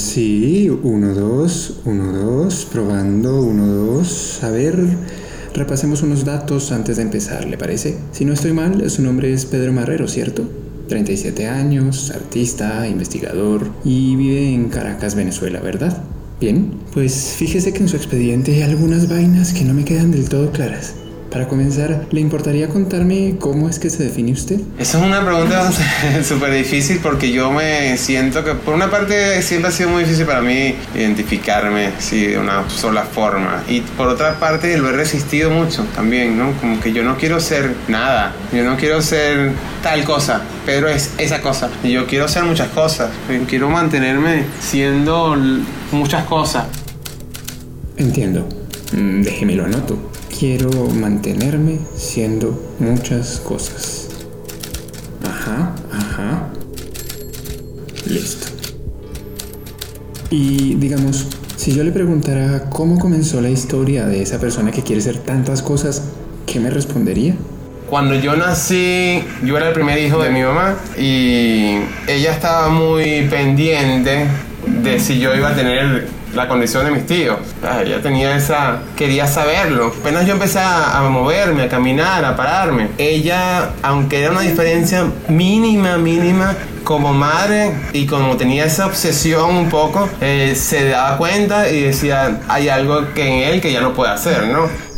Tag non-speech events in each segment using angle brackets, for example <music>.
Sí, 1, 2, 1, 2, probando, 1, 2. A ver, repasemos unos datos antes de empezar, ¿le parece? Si no estoy mal, su nombre es Pedro Marrero, ¿cierto? 37 años, artista, investigador y vive en Caracas, Venezuela, ¿verdad? Bien, pues fíjese que en su expediente hay algunas vainas que no me quedan del todo claras. Para comenzar, ¿le importaría contarme cómo es que se define usted? Esa es una pregunta <laughs> súper difícil porque yo me siento que, por una parte, siempre ha sido muy difícil para mí identificarme sí, de una sola forma. Y por otra parte, lo he resistido mucho también, ¿no? Como que yo no quiero ser nada, yo no quiero ser tal cosa, Pedro es esa cosa. Y yo quiero ser muchas cosas, quiero mantenerme siendo muchas cosas. Entiendo. Mm, déjeme lo anoto quiero mantenerme siendo muchas cosas. Ajá, ajá. Listo. Y digamos, si yo le preguntara cómo comenzó la historia de esa persona que quiere ser tantas cosas, ¿qué me respondería? Cuando yo nací, yo era el primer hijo de mi mamá y ella estaba muy pendiente de si yo iba a tener la condición de mis tíos. Ah, ella tenía esa, quería saberlo. Apenas yo empecé a, moverme, a caminar, a pararme. Ella, aunque era una diferencia mínima, mínima, como madre y como tenía esa obsesión un poco, eh, se daba cuenta y decía, hay algo que en él que ya no puede hacer, ¿no?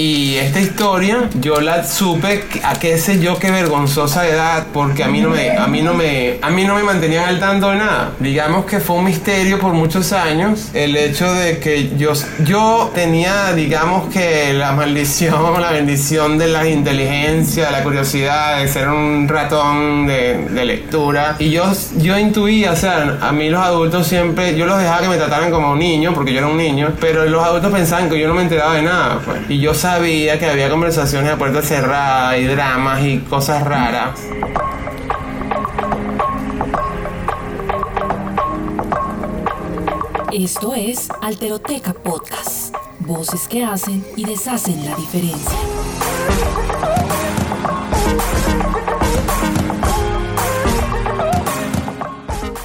Y esta historia yo la supe a qué sé yo qué vergonzosa edad porque a mí no me a mí no me a mí no me mantenían al tanto de nada. Digamos que fue un misterio por muchos años el hecho de que yo yo tenía digamos que la maldición, <laughs> la bendición de la inteligencia, la curiosidad de ser un ratón de, lectura y yo yo intuía, o sea, a mí los adultos siempre yo los dejaba que me trataran como un niño porque yo era un niño, pero los adultos pensaban que yo no me enteraba de nada, pues. Y yo que había conversaciones a puerta cerrada y dramas y cosas raras. Esto es Alteroteca Podcast. Voces que hacen y deshacen la diferencia.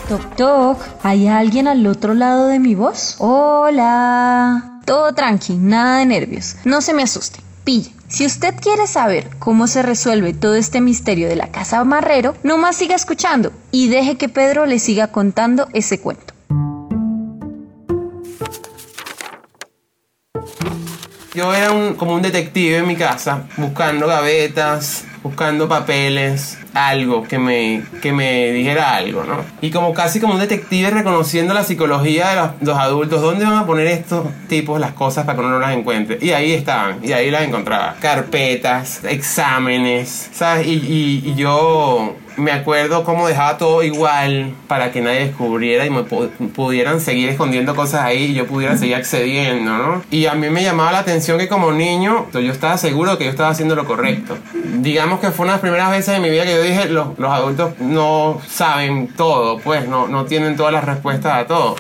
Toc toc, ¿hay alguien al otro lado de mi voz? Hola. Todo tranqui, nada de nervios. No se me asuste. Pille. Si usted quiere saber cómo se resuelve todo este misterio de la casa Marrero, nomás siga escuchando y deje que Pedro le siga contando ese cuento. Yo era como un detective en mi casa, buscando gavetas, buscando papeles, algo que me, que me dijera algo, ¿no? Y como casi como un detective reconociendo la psicología de los, adultos, ¿dónde van a poner estos tipos las cosas para que uno no las encuentre? Y ahí estaban, y ahí las encontraba. Carpetas, exámenes, ¿sabes? Y, y, yo me acuerdo cómo dejaba todo igual para que nadie descubriera y me pudieran seguir escondiendo cosas ahí y yo pudiera seguir accediendo, ¿no? Y a mí me llamaba la atención que como niño yo estaba seguro que yo estaba haciendo lo correcto. Digamos que fue una de las primeras veces en mi vida que yo dije, los, adultos no saben todo, pues no, no tienen todas las respuestas a todo.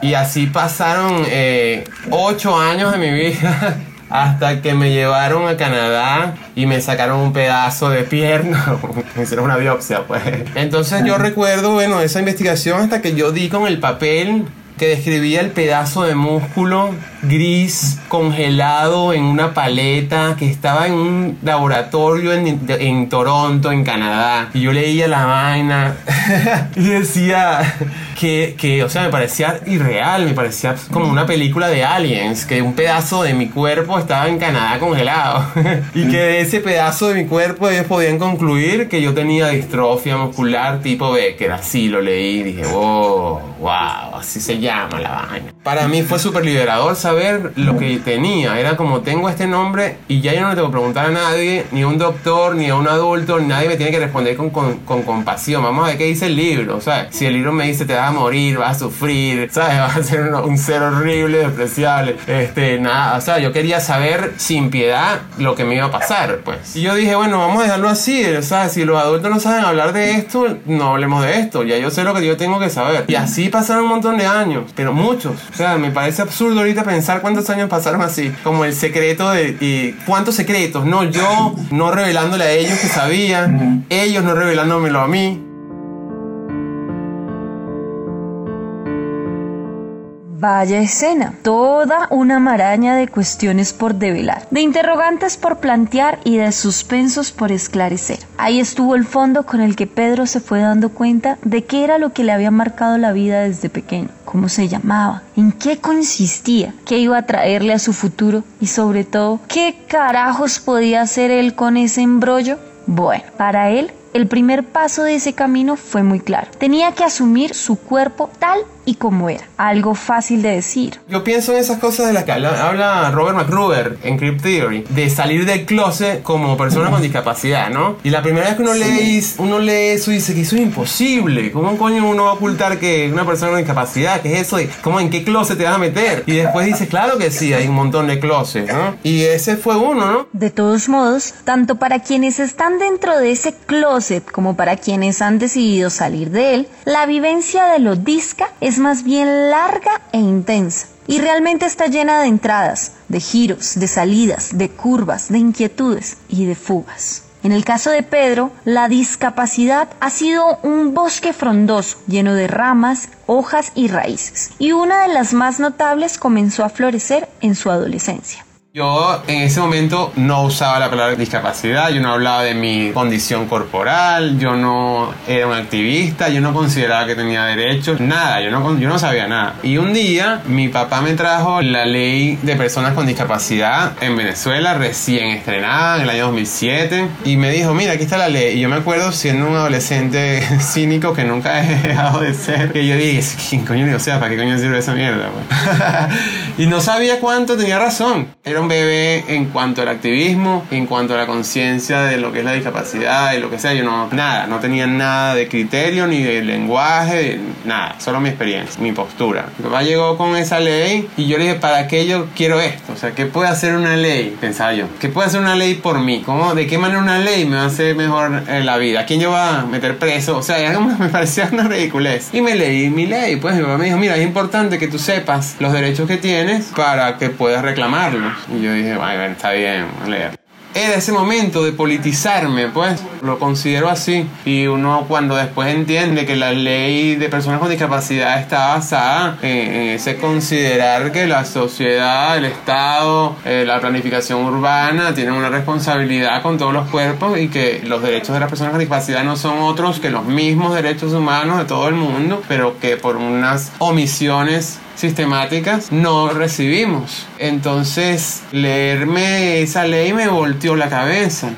Y así pasaron eh, ocho años de mi vida <laughs> hasta que me llevaron a Canadá y me sacaron un pedazo de pierna, <laughs> me hicieron una biopsia, pues. Entonces yo recuerdo, bueno, esa investigación hasta que yo di con el papel que describía el pedazo de músculo gris congelado en una paleta que estaba en un laboratorio en, en Toronto, en Canadá. Y yo leía la vaina <laughs> y decía que, que, o sea, me parecía irreal, me parecía como una película de aliens, que un pedazo de mi cuerpo estaba en Canadá congelado. <laughs> y que de ese pedazo de mi cuerpo ellos podían concluir que yo tenía distrofia muscular tipo Becker. Así lo leí y dije, wow, wow, así se llama la vaina. Para mí fue súper liberador saber lo que tenía. Era como tengo este nombre y ya yo no le tengo que preguntar a nadie, ni a un doctor, ni a un adulto, nadie me tiene que responder con, con, con compasión. Vamos a ver qué dice el libro, ¿sabes? Si el libro me dice te vas a morir, vas a sufrir, <laughs> ¿sabes? Vas a ser un, un ser horrible, despreciable. Este, nada, o sea, yo quería saber sin piedad lo que me iba a pasar, pues. Y yo dije, bueno, vamos a dejarlo así, sea, si los adultos no saben hablar de esto, no hablemos de esto, ya yo sé lo que yo tengo que saber. Y así pasaron un montón de años, pero muchos. O sea, me parece absurdo ahorita pensar cuántos años pasaron así, como el secreto de... Y cuántos secretos, no yo no revelándole a ellos que sabían, ellos no revelándomelo a mí. Vaya escena, toda una maraña de cuestiones por develar, de interrogantes por plantear y de suspensos por esclarecer. Ahí estuvo el fondo con el que Pedro se fue dando cuenta de qué era lo que le había marcado la vida desde pequeño, cómo se llamaba, en qué consistía, qué iba a traerle a su futuro y sobre todo, qué carajos podía hacer él con ese embrollo. Bueno, para él el primer paso de ese camino fue muy claro. Tenía que asumir su cuerpo tal y como era. Algo fácil de decir. Yo pienso en esas cosas de las que habla, habla Robert McRuber en Crypt Theory, de salir del closet como persona con discapacidad, ¿no? Y la primera vez que uno, lee, uno lee eso dice que eso es imposible. ¿Cómo coño uno va a ocultar que una persona con discapacidad? ¿Qué es eso? ¿Cómo en qué closet te vas a meter? Y después dice, claro que sí, hay un montón de closets, ¿no? Y ese fue uno, ¿no? De todos modos, tanto para quienes están dentro de ese closet como para quienes han decidido salir de él, la vivencia de lo disca es más bien larga e intensa. Y realmente está llena de entradas, de giros, de salidas, de curvas, de inquietudes y de fugas. En el caso de Pedro, la discapacidad ha sido un bosque frondoso, lleno de ramas, hojas y raíces, y una de las más notables comenzó a florecer en su adolescencia. Yo en ese momento no usaba la palabra discapacidad, yo no hablaba de mi condición corporal, yo no era un activista, yo no consideraba que tenía derechos, nada, yo no, yo no sabía nada. Y un día mi papá me trajo la ley de personas con discapacidad en Venezuela, recién estrenada en el año 2007, y me dijo, mira, aquí está la ley. Y yo me acuerdo siendo un adolescente <laughs> cínico que nunca <laughs> he dejado de ser, que yo dije, ¿quién coño? O sea, ¿para qué coño sirve esa mierda? <laughs> y no sabía cuánto tenía razón. Era un bebé en cuanto al activismo, en cuanto a la conciencia de lo que es la discapacidad y lo que sea. Yo no, nada, no tenía nada de criterio ni de lenguaje, nada, solo mi experiencia, mi postura. Mi papá llegó con esa ley y yo le dije, ¿para qué yo quiero esto? O sea, ¿qué puede hacer una ley? Pensaba yo, ¿qué puede hacer una ley por mí? ¿Cómo, ¿De qué manera una ley me va a hacer mejor la vida? ¿A quién yo va a meter preso? O sea, <laughs> me parecía una ridiculez. Y me leí mi ley, pues mi papá me dijo, mira, es importante que tú sepas los derechos que tienes para que puedas reclamarlos. Y yo dije, bueno, está bien, a leer. Era ese momento de politizarme, pues lo considero así. Y uno cuando después entiende que la ley de personas con discapacidad está basada en, en ese considerar que la sociedad, el Estado, eh, la planificación urbana tienen una responsabilidad con todos los cuerpos y que los derechos de las personas con discapacidad no son otros que los mismos derechos humanos de todo el mundo, pero que por unas omisiones sistemáticas no recibimos. Entonces, leerme esa ley me volteó la cabeza.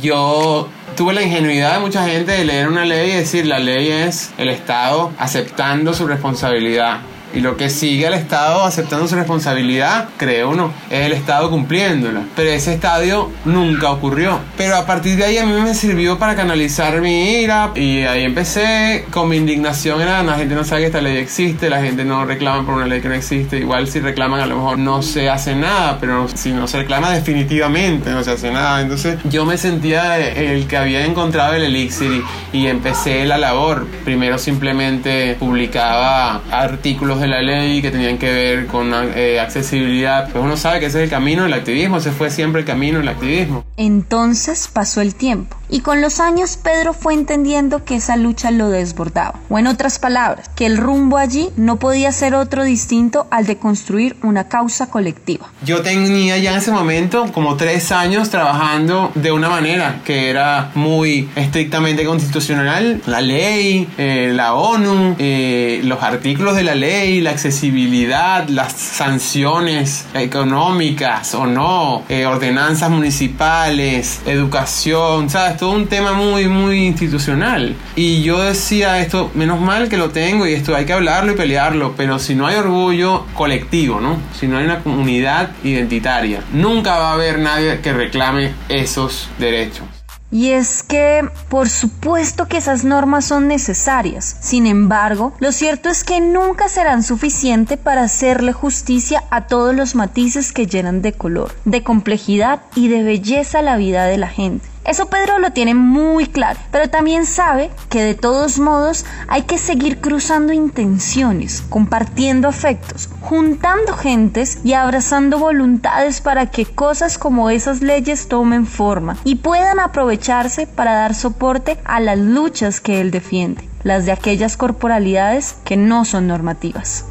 Yo tuve la ingenuidad de mucha gente de leer una ley y decir la ley es el Estado aceptando su responsabilidad. Y lo que sigue al Estado aceptando su responsabilidad, creo uno, es el Estado cumpliéndola. Pero ese estadio nunca ocurrió. Pero a partir de ahí a mí me sirvió para canalizar mi ira. Y ahí empecé con mi indignación. Era, la gente no sabe que esta ley existe, la gente no reclama por una ley que no existe. Igual si reclaman a lo mejor no se hace nada, pero si no se reclama definitivamente no se hace nada. Entonces yo me sentía el que había encontrado el elixir y, y empecé la labor. Primero simplemente publicaba artículos de la ley que tenían que ver con eh, accesibilidad. Pues uno sabe que ese es el camino del activismo, ese fue siempre el camino del activismo. Entonces pasó el tiempo y con los años Pedro fue entendiendo que esa lucha lo desbordaba. O en otras palabras, que el rumbo allí no podía ser otro distinto al de construir una causa colectiva. Yo tenía ya en ese momento como tres años trabajando de una manera que era muy estrictamente constitucional. La ley, eh, la ONU, eh, los artículos de la ley, la accesibilidad, las sanciones económicas o no, eh, ordenanzas municipales, educación, ¿sabes? Todo un tema muy, muy institucional. Y yo decía esto, menos mal que lo tengo y esto hay que hablarlo y pelearlo, pero si no hay orgullo colectivo, ¿no? Si no hay una comunidad identitaria, nunca va a haber nadie que reclame esos derechos. Y es que, por supuesto que esas normas son necesarias. Sin embargo, lo cierto es que nunca serán suficientes para hacerle justicia a todos los matices que llenan de color, de complejidad y de belleza la vida de la gente. Eso Pedro lo tiene muy claro, pero también sabe que de todos modos hay que seguir cruzando intenciones, compartiendo afectos, juntando gentes y abrazando voluntades para que cosas como esas leyes tomen forma y puedan aprovecharse para dar soporte a las luchas que él defiende, las de aquellas corporalidades que no son normativas.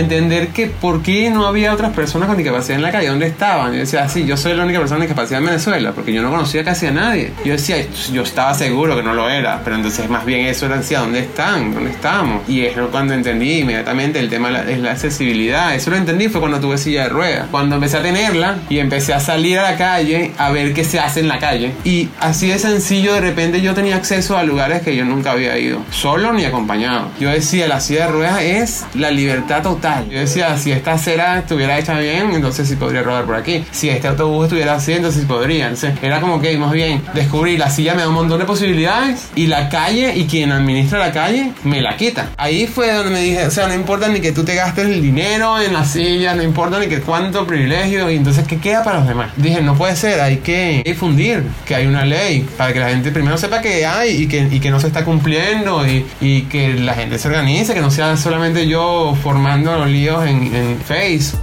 Entender que por qué no había otras personas con discapacidad en la calle, ¿dónde estaban? Yo decía, sí, yo soy la única persona con discapacidad en Venezuela, porque yo no conocía casi a nadie. Yo decía, yo estaba seguro que no lo era, pero entonces más bien eso era decía, ¿dónde están? ¿Dónde estamos? Y es cuando entendí inmediatamente el tema es la accesibilidad. Eso lo entendí fue cuando tuve silla de ruedas. Cuando empecé a tenerla y empecé a salir a la calle a ver qué se hace en la calle. Y así de sencillo, de repente yo tenía acceso a lugares que yo nunca había ido, solo ni acompañado. Yo decía, la silla de ruedas es la libertad total yo decía, si esta acera estuviera hecha bien, entonces sí podría rodar por aquí. Si este autobús estuviera así, entonces sí podría. Entonces era como que, más bien, descubrí la silla me da un montón de posibilidades y la calle y quien administra la calle me la quita. Ahí fue donde me dije, o sea, no importa ni que tú te gastes el dinero en la silla, no importa ni que cuánto privilegio, y entonces, ¿qué queda para los demás? Dije, no puede ser, hay que difundir que hay una ley para que la gente primero sepa que hay y que, y que no se está cumpliendo y, y que la gente se organice, que no sea solamente yo formando los líos en, en Face.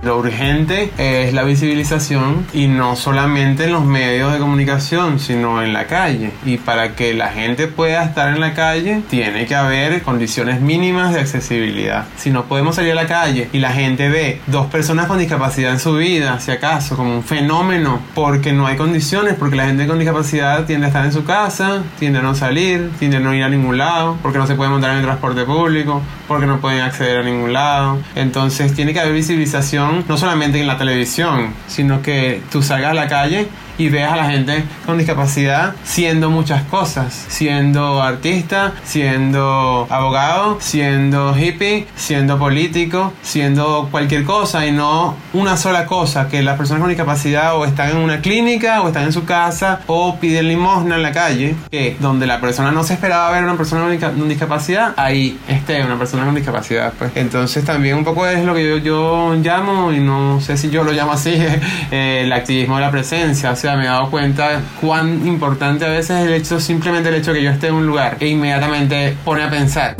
Lo urgente es la visibilización y no solamente en los medios de comunicación, sino en la calle. Y para que la gente pueda estar en la calle, tiene que haber condiciones mínimas de accesibilidad. Si no podemos salir a la calle y la gente ve dos personas con discapacidad en su vida, si acaso, como un fenómeno, porque no hay condiciones, porque la gente con discapacidad tiende a estar en su casa, tiende a no salir, tiende a no ir a ningún lado, porque no se puede montar en el transporte público, porque no pueden acceder a ningún lado. Entonces tiene que haber visibilización no solamente en la televisión, sino que tú salgas a la calle y veas a la gente con discapacidad siendo muchas cosas, siendo artista, siendo abogado, siendo hippie, siendo político, siendo cualquier cosa y no una sola cosa, que las personas con discapacidad o están en una clínica o están en su casa o piden limosna en la calle, que donde la persona no se esperaba ver a una persona con discapacidad, ahí esté una persona con discapacidad. Pues. Entonces también un poco es lo que yo, yo llamo, y no sé si yo lo llamo así, <laughs> el activismo de la presencia, o sea, me he dado cuenta cuán importante a veces es el hecho, simplemente el hecho que yo esté en un lugar e inmediatamente pone a pensar.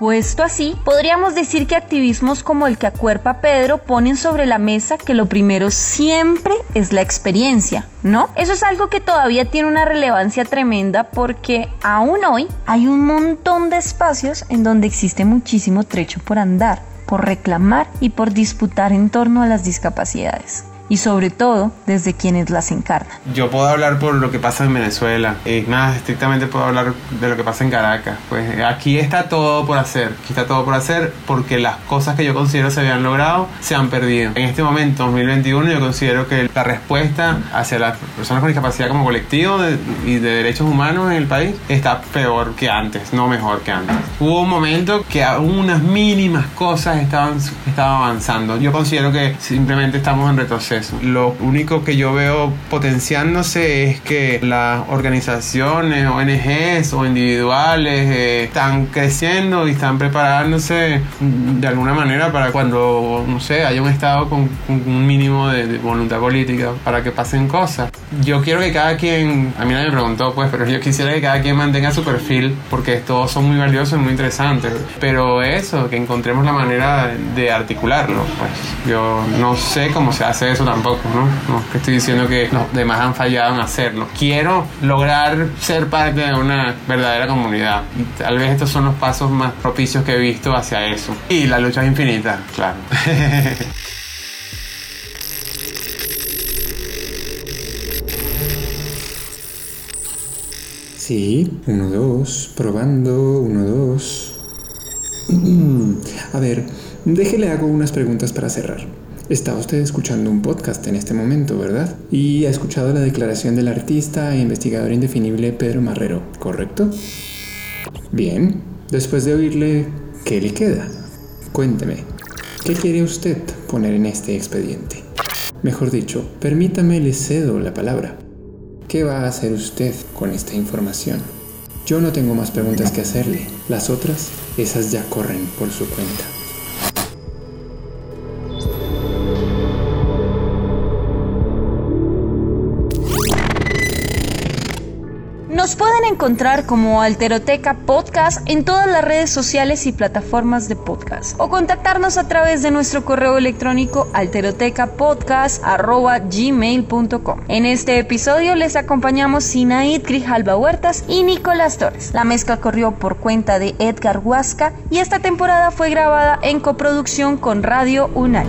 Puesto así, podríamos decir que activismos como el que acuerpa Pedro ponen sobre la mesa que lo primero siempre es la experiencia, ¿no? Eso es algo que todavía tiene una relevancia tremenda porque aún hoy hay un montón de espacios en donde existe muchísimo trecho por andar por reclamar y por disputar en torno a las discapacidades y sobre todo desde quienes las encarnan. Yo puedo hablar por lo que pasa en Venezuela y más estrictamente puedo hablar de lo que pasa en Caracas. Pues aquí está todo por hacer, aquí está todo por hacer porque las cosas que yo considero se habían logrado se han perdido. En este momento, 2021, yo considero que la respuesta hacia las personas con discapacidad como colectivo y de derechos humanos en el país está peor que antes, no mejor que antes. Hubo un momento que unas mínimas cosas estaban, estaban avanzando. Yo considero que simplemente estamos en retroceso lo único que yo veo potenciándose es que las organizaciones, ONGs o individuales eh, están creciendo y están preparándose de alguna manera para cuando, no sé, haya un Estado con, un mínimo de, voluntad política para que pasen cosas. Yo quiero que cada quien, a mí nadie me preguntó pues, pero yo quisiera que cada quien mantenga su perfil porque todos son muy valiosos y muy interesantes. Pero eso, que encontremos la manera de articularlo. Pues yo no sé cómo se hace eso tampoco, ¿no? No, que estoy diciendo que los demás han fallado en hacerlo. Quiero lograr ser parte de una verdadera comunidad. Y tal vez estos son los pasos más propicios que he visto hacia eso. Y la lucha es infinita, claro. <laughs> Sí, 1, 2, probando, 1, 2. <clears throat> A ver, déjele hago unas preguntas para cerrar. Está usted escuchando un podcast en este momento, ¿verdad? Y ha escuchado la declaración del artista e investigador indefinible Pedro Marrero, ¿correcto? Bien, después de oírle, ¿qué le queda? Cuénteme, ¿qué quiere usted poner en este expediente? Mejor dicho, permítame le cedo la palabra. ¿Qué va a hacer usted con esta información? Yo no tengo más preguntas que hacerle. Las otras, esas ya corren por su cuenta. Nos pueden encontrar como Alteroteca Podcast en todas las redes sociales y plataformas de podcast o contactarnos a través de nuestro correo electrónico alterotecapodcast.gmail.com. En este episodio les acompañamos Sinaid Grijalba Huertas y Nicolás Torres. La mezcla corrió por cuenta de Edgar Huasca y esta temporada fue grabada en coproducción con Radio Unal.